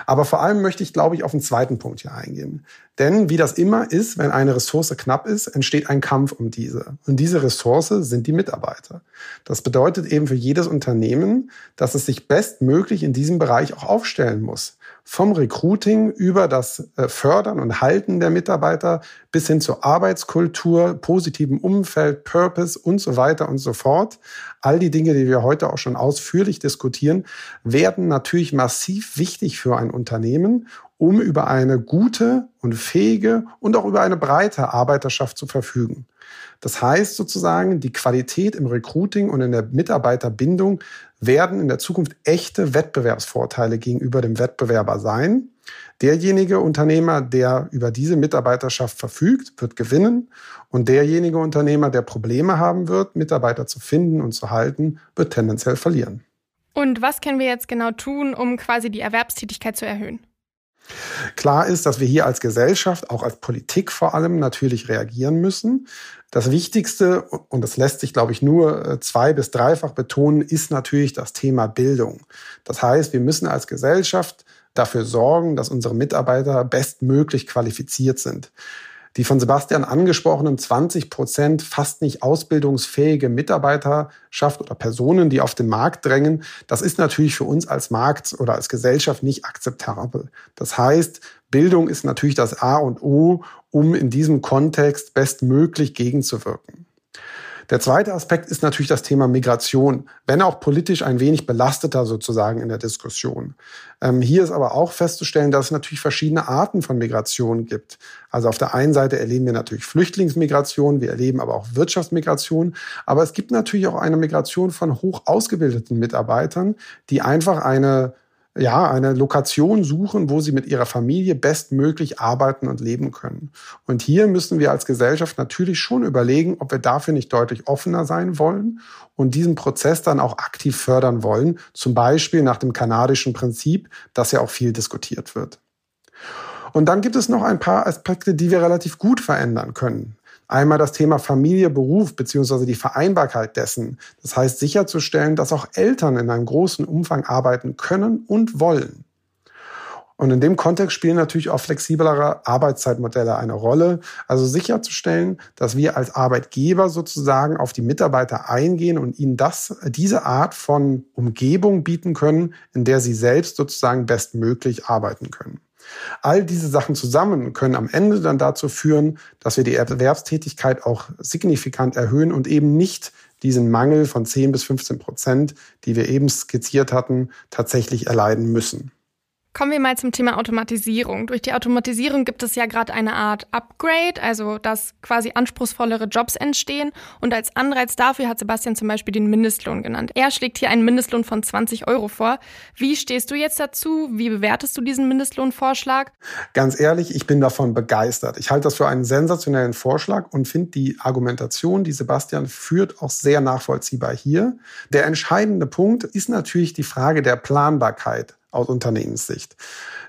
Aber vor allem möchte ich, glaube ich, auf den zweiten Punkt hier eingehen. Denn wie das immer ist, wenn eine Ressource knapp ist, entsteht ein Kampf um diese. Und diese Ressource sind die Mitarbeiter. Das bedeutet eben für jedes Unternehmen, dass es sich bestmöglich in diesem Bereich auch aufstellen muss vom Recruiting über das äh, Fördern und Halten der Mitarbeiter bis hin zur Arbeitskultur, positivem Umfeld, Purpose und so weiter und so fort. All die Dinge, die wir heute auch schon ausführlich diskutieren, werden natürlich massiv wichtig für ein Unternehmen, um über eine gute und fähige und auch über eine breite Arbeiterschaft zu verfügen. Das heißt sozusagen, die Qualität im Recruiting und in der Mitarbeiterbindung werden in der Zukunft echte Wettbewerbsvorteile gegenüber dem Wettbewerber sein. Derjenige Unternehmer, der über diese Mitarbeiterschaft verfügt, wird gewinnen und derjenige Unternehmer, der Probleme haben wird, Mitarbeiter zu finden und zu halten, wird tendenziell verlieren. Und was können wir jetzt genau tun, um quasi die Erwerbstätigkeit zu erhöhen? Klar ist, dass wir hier als Gesellschaft, auch als Politik vor allem, natürlich reagieren müssen. Das Wichtigste, und das lässt sich, glaube ich, nur äh, zwei- bis dreifach betonen, ist natürlich das Thema Bildung. Das heißt, wir müssen als Gesellschaft dafür sorgen, dass unsere Mitarbeiter bestmöglich qualifiziert sind die von Sebastian angesprochenen 20 Prozent fast nicht ausbildungsfähige Mitarbeiterschaft oder Personen, die auf den Markt drängen, das ist natürlich für uns als Markt oder als Gesellschaft nicht akzeptabel. Das heißt, Bildung ist natürlich das A und O, um in diesem Kontext bestmöglich gegenzuwirken. Der zweite Aspekt ist natürlich das Thema Migration, wenn auch politisch ein wenig belasteter sozusagen in der Diskussion. Ähm, hier ist aber auch festzustellen, dass es natürlich verschiedene Arten von Migration gibt. Also auf der einen Seite erleben wir natürlich Flüchtlingsmigration, wir erleben aber auch Wirtschaftsmigration, aber es gibt natürlich auch eine Migration von hoch ausgebildeten Mitarbeitern, die einfach eine ja, eine Lokation suchen, wo sie mit ihrer Familie bestmöglich arbeiten und leben können. Und hier müssen wir als Gesellschaft natürlich schon überlegen, ob wir dafür nicht deutlich offener sein wollen und diesen Prozess dann auch aktiv fördern wollen, zum Beispiel nach dem kanadischen Prinzip, das ja auch viel diskutiert wird. Und dann gibt es noch ein paar Aspekte, die wir relativ gut verändern können. Einmal das Thema Familie, Beruf beziehungsweise die Vereinbarkeit dessen. Das heißt sicherzustellen, dass auch Eltern in einem großen Umfang arbeiten können und wollen. Und in dem Kontext spielen natürlich auch flexiblere Arbeitszeitmodelle eine Rolle. Also sicherzustellen, dass wir als Arbeitgeber sozusagen auf die Mitarbeiter eingehen und ihnen das, diese Art von Umgebung bieten können, in der sie selbst sozusagen bestmöglich arbeiten können. All diese Sachen zusammen können am Ende dann dazu führen, dass wir die Erwerbstätigkeit auch signifikant erhöhen und eben nicht diesen Mangel von 10 bis 15 Prozent, die wir eben skizziert hatten, tatsächlich erleiden müssen. Kommen wir mal zum Thema Automatisierung. Durch die Automatisierung gibt es ja gerade eine Art Upgrade, also dass quasi anspruchsvollere Jobs entstehen. Und als Anreiz dafür hat Sebastian zum Beispiel den Mindestlohn genannt. Er schlägt hier einen Mindestlohn von 20 Euro vor. Wie stehst du jetzt dazu? Wie bewertest du diesen Mindestlohnvorschlag? Ganz ehrlich, ich bin davon begeistert. Ich halte das für einen sensationellen Vorschlag und finde die Argumentation, die Sebastian führt, auch sehr nachvollziehbar hier. Der entscheidende Punkt ist natürlich die Frage der Planbarkeit aus Unternehmenssicht.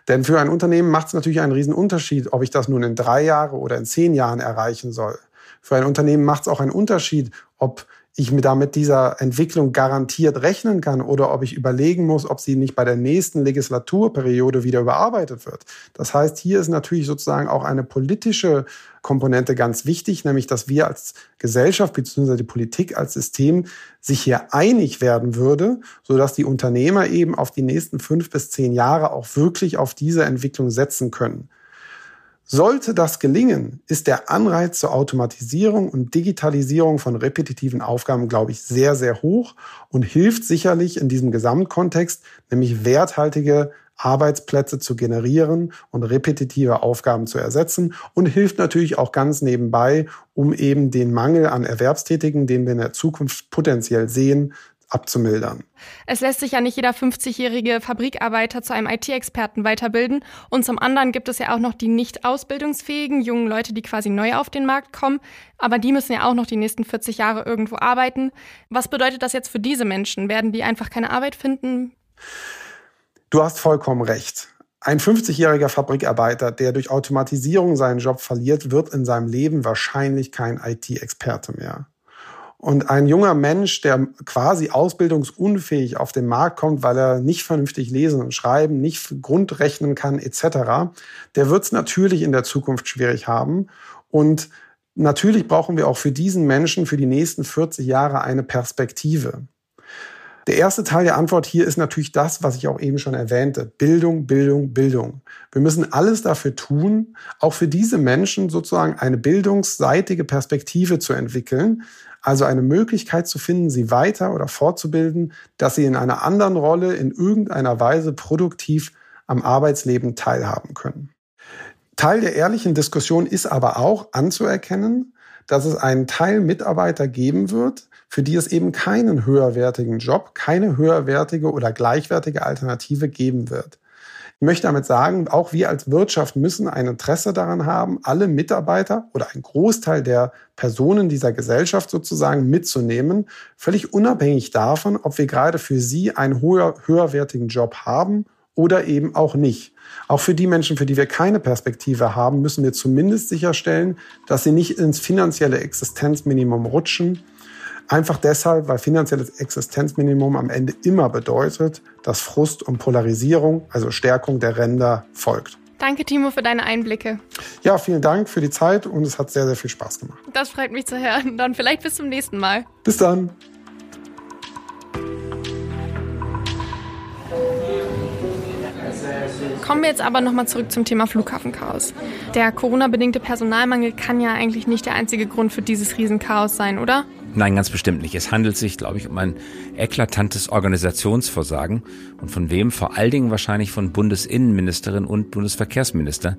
Denn für ein Unternehmen macht es natürlich einen riesen Unterschied, ob ich das nun in drei Jahre oder in zehn Jahren erreichen soll. Für ein Unternehmen macht es auch einen Unterschied, ob ich mir damit dieser Entwicklung garantiert rechnen kann oder ob ich überlegen muss, ob sie nicht bei der nächsten Legislaturperiode wieder überarbeitet wird. Das heißt, hier ist natürlich sozusagen auch eine politische Komponente ganz wichtig, nämlich dass wir als Gesellschaft bzw. die Politik als System sich hier einig werden würde, sodass die Unternehmer eben auf die nächsten fünf bis zehn Jahre auch wirklich auf diese Entwicklung setzen können. Sollte das gelingen, ist der Anreiz zur Automatisierung und Digitalisierung von repetitiven Aufgaben, glaube ich, sehr, sehr hoch und hilft sicherlich in diesem Gesamtkontext, nämlich werthaltige Arbeitsplätze zu generieren und repetitive Aufgaben zu ersetzen und hilft natürlich auch ganz nebenbei, um eben den Mangel an Erwerbstätigen, den wir in der Zukunft potenziell sehen, abzumildern. Es lässt sich ja nicht jeder 50-jährige Fabrikarbeiter zu einem IT-Experten weiterbilden. Und zum anderen gibt es ja auch noch die nicht ausbildungsfähigen jungen Leute, die quasi neu auf den Markt kommen. Aber die müssen ja auch noch die nächsten 40 Jahre irgendwo arbeiten. Was bedeutet das jetzt für diese Menschen? Werden die einfach keine Arbeit finden? Du hast vollkommen recht. Ein 50-jähriger Fabrikarbeiter, der durch Automatisierung seinen Job verliert, wird in seinem Leben wahrscheinlich kein IT-Experte mehr. Und ein junger Mensch, der quasi ausbildungsunfähig auf den Markt kommt, weil er nicht vernünftig lesen und schreiben, nicht grundrechnen kann etc., der wird es natürlich in der Zukunft schwierig haben. Und natürlich brauchen wir auch für diesen Menschen für die nächsten 40 Jahre eine Perspektive. Der erste Teil der Antwort hier ist natürlich das, was ich auch eben schon erwähnte. Bildung, Bildung, Bildung. Wir müssen alles dafür tun, auch für diese Menschen sozusagen eine bildungsseitige Perspektive zu entwickeln. Also eine Möglichkeit zu finden, sie weiter oder fortzubilden, dass sie in einer anderen Rolle in irgendeiner Weise produktiv am Arbeitsleben teilhaben können. Teil der ehrlichen Diskussion ist aber auch anzuerkennen, dass es einen Teil Mitarbeiter geben wird, für die es eben keinen höherwertigen Job, keine höherwertige oder gleichwertige Alternative geben wird. Ich möchte damit sagen, auch wir als Wirtschaft müssen ein Interesse daran haben, alle Mitarbeiter oder einen Großteil der Personen dieser Gesellschaft sozusagen mitzunehmen, völlig unabhängig davon, ob wir gerade für sie einen höher, höherwertigen Job haben oder eben auch nicht. Auch für die Menschen, für die wir keine Perspektive haben, müssen wir zumindest sicherstellen, dass sie nicht ins finanzielle Existenzminimum rutschen, Einfach deshalb, weil finanzielles Existenzminimum am Ende immer bedeutet, dass Frust und Polarisierung, also Stärkung der Ränder, folgt. Danke, Timo, für deine Einblicke. Ja, vielen Dank für die Zeit und es hat sehr, sehr viel Spaß gemacht. Das freut mich zu hören. Dann vielleicht bis zum nächsten Mal. Bis dann. Kommen wir jetzt aber nochmal zurück zum Thema Flughafenchaos. Der Corona-bedingte Personalmangel kann ja eigentlich nicht der einzige Grund für dieses Riesenchaos sein, oder? Nein, ganz bestimmt nicht. Es handelt sich, glaube ich, um ein eklatantes Organisationsversagen. Und von wem? Vor allen Dingen wahrscheinlich von Bundesinnenministerin und Bundesverkehrsminister.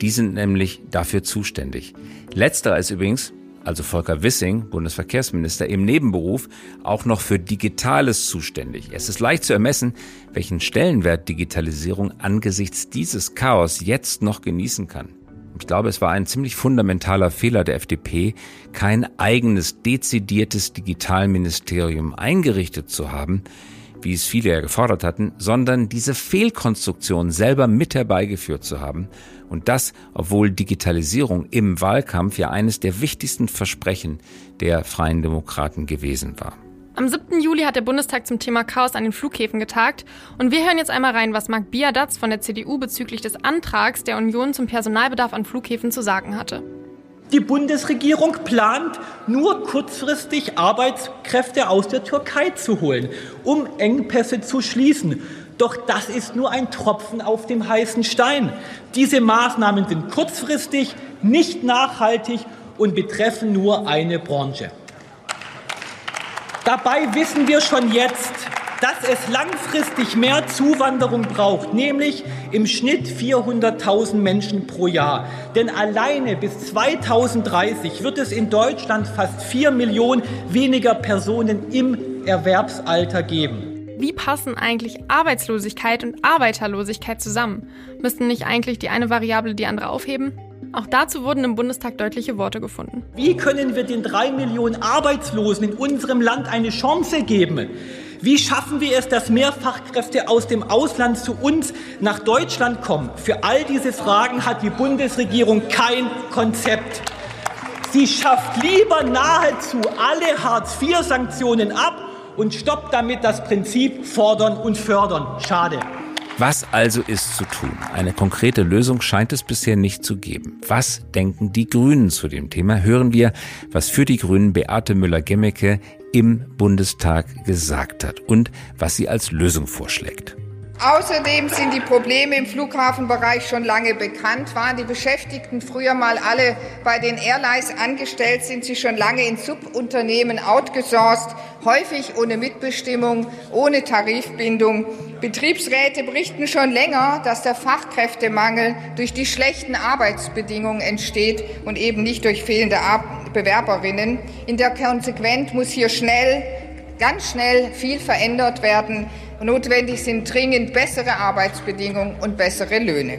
Die sind nämlich dafür zuständig. Letzterer ist übrigens, also Volker Wissing, Bundesverkehrsminister, im Nebenberuf auch noch für Digitales zuständig. Es ist leicht zu ermessen, welchen Stellenwert Digitalisierung angesichts dieses Chaos jetzt noch genießen kann. Ich glaube, es war ein ziemlich fundamentaler Fehler der FDP, kein eigenes, dezidiertes Digitalministerium eingerichtet zu haben, wie es viele ja gefordert hatten, sondern diese Fehlkonstruktion selber mit herbeigeführt zu haben. Und das, obwohl Digitalisierung im Wahlkampf ja eines der wichtigsten Versprechen der Freien Demokraten gewesen war. Am 7. Juli hat der Bundestag zum Thema Chaos an den Flughäfen getagt. Und wir hören jetzt einmal rein, was Marc Biadatz von der CDU bezüglich des Antrags der Union zum Personalbedarf an Flughäfen zu sagen hatte. Die Bundesregierung plant, nur kurzfristig Arbeitskräfte aus der Türkei zu holen, um Engpässe zu schließen. Doch das ist nur ein Tropfen auf dem heißen Stein. Diese Maßnahmen sind kurzfristig, nicht nachhaltig und betreffen nur eine Branche. Dabei wissen wir schon jetzt, dass es langfristig mehr Zuwanderung braucht, nämlich im Schnitt 400.000 Menschen pro Jahr. Denn alleine bis 2030 wird es in Deutschland fast 4 Millionen weniger Personen im Erwerbsalter geben. Wie passen eigentlich Arbeitslosigkeit und Arbeiterlosigkeit zusammen? Müssten nicht eigentlich die eine Variable die andere aufheben? Auch dazu wurden im Bundestag deutliche Worte gefunden. Wie können wir den drei Millionen Arbeitslosen in unserem Land eine Chance geben? Wie schaffen wir es, dass mehr Fachkräfte aus dem Ausland zu uns nach Deutschland kommen? Für all diese Fragen hat die Bundesregierung kein Konzept. Sie schafft lieber nahezu alle Hartz-IV-Sanktionen ab und stoppt damit das Prinzip fordern und fördern. Schade. Was also ist zu tun? Eine konkrete Lösung scheint es bisher nicht zu geben. Was denken die Grünen zu dem Thema? Hören wir, was für die Grünen Beate Müller-Gemmecke im Bundestag gesagt hat und was sie als Lösung vorschlägt. Außerdem sind die Probleme im Flughafenbereich schon lange bekannt. Waren die Beschäftigten früher mal alle bei den Airlines angestellt, sind sie schon lange in Subunternehmen outgesourced, häufig ohne Mitbestimmung, ohne Tarifbindung. Betriebsräte berichten schon länger, dass der Fachkräftemangel durch die schlechten Arbeitsbedingungen entsteht und eben nicht durch fehlende Bewerberinnen. In der Konsequenz muss hier schnell, ganz schnell viel verändert werden. Notwendig sind dringend bessere Arbeitsbedingungen und bessere Löhne.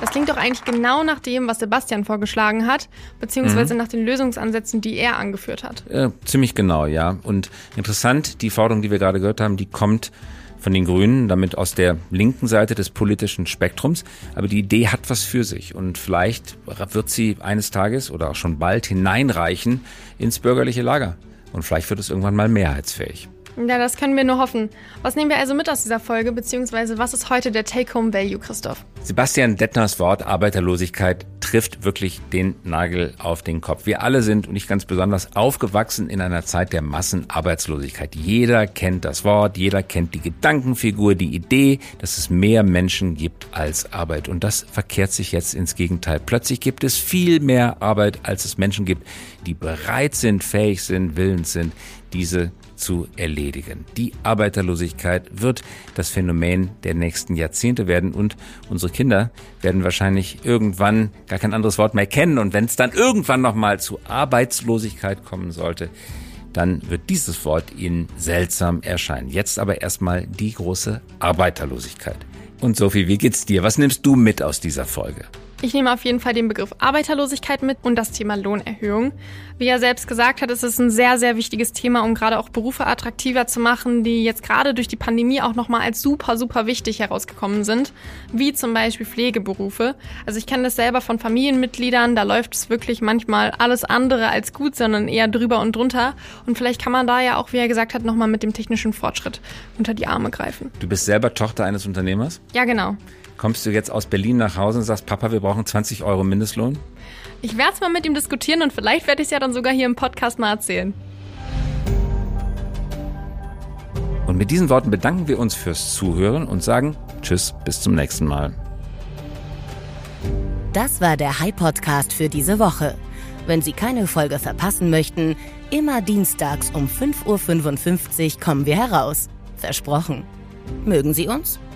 Das klingt doch eigentlich genau nach dem, was Sebastian vorgeschlagen hat, beziehungsweise mhm. nach den Lösungsansätzen, die er angeführt hat. Ja, ziemlich genau, ja. Und interessant, die Forderung, die wir gerade gehört haben, die kommt von den Grünen, damit aus der linken Seite des politischen Spektrums. Aber die Idee hat was für sich und vielleicht wird sie eines Tages oder auch schon bald hineinreichen ins bürgerliche Lager. Und vielleicht wird es irgendwann mal mehrheitsfähig. Ja, das können wir nur hoffen. Was nehmen wir also mit aus dieser Folge, beziehungsweise was ist heute der Take-Home-Value, Christoph? Sebastian Dettners Wort Arbeiterlosigkeit trifft wirklich den Nagel auf den Kopf. Wir alle sind, und ich ganz besonders, aufgewachsen in einer Zeit der Massenarbeitslosigkeit. Jeder kennt das Wort, jeder kennt die Gedankenfigur, die Idee, dass es mehr Menschen gibt als Arbeit. Und das verkehrt sich jetzt ins Gegenteil. Plötzlich gibt es viel mehr Arbeit, als es Menschen gibt, die bereit sind, fähig sind, willens sind, diese zu erledigen. Die Arbeiterlosigkeit wird das Phänomen der nächsten Jahrzehnte werden und unsere Kinder werden wahrscheinlich irgendwann gar kein anderes Wort mehr kennen und wenn es dann irgendwann nochmal zu Arbeitslosigkeit kommen sollte, dann wird dieses Wort ihnen seltsam erscheinen. Jetzt aber erstmal die große Arbeiterlosigkeit. Und Sophie, wie geht's dir? Was nimmst du mit aus dieser Folge? Ich nehme auf jeden Fall den Begriff Arbeiterlosigkeit mit und das Thema Lohnerhöhung. Wie er selbst gesagt hat, ist es ein sehr, sehr wichtiges Thema, um gerade auch Berufe attraktiver zu machen, die jetzt gerade durch die Pandemie auch nochmal als super, super wichtig herausgekommen sind, wie zum Beispiel Pflegeberufe. Also ich kenne das selber von Familienmitgliedern, da läuft es wirklich manchmal alles andere als gut, sondern eher drüber und drunter. Und vielleicht kann man da ja auch, wie er gesagt hat, nochmal mit dem technischen Fortschritt unter die Arme greifen. Du bist selber Tochter eines Unternehmers? Ja, genau. Kommst du jetzt aus Berlin nach Hause und sagst, Papa, wir brauchen 20 Euro Mindestlohn? Ich werde es mal mit ihm diskutieren und vielleicht werde ich es ja dann sogar hier im Podcast mal erzählen. Und mit diesen Worten bedanken wir uns fürs Zuhören und sagen Tschüss, bis zum nächsten Mal. Das war der High Podcast für diese Woche. Wenn Sie keine Folge verpassen möchten, immer dienstags um 5.55 Uhr kommen wir heraus. Versprochen. Mögen Sie uns?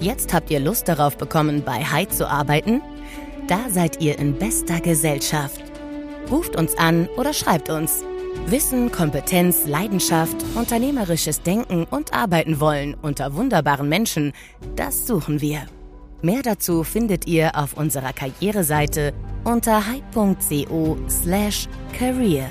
Jetzt habt ihr Lust darauf bekommen, bei High zu arbeiten? Da seid ihr in bester Gesellschaft. Ruft uns an oder schreibt uns. Wissen, Kompetenz, Leidenschaft, unternehmerisches Denken und Arbeiten wollen unter wunderbaren Menschen, das suchen wir. Mehr dazu findet ihr auf unserer Karriereseite unter hype.co/career.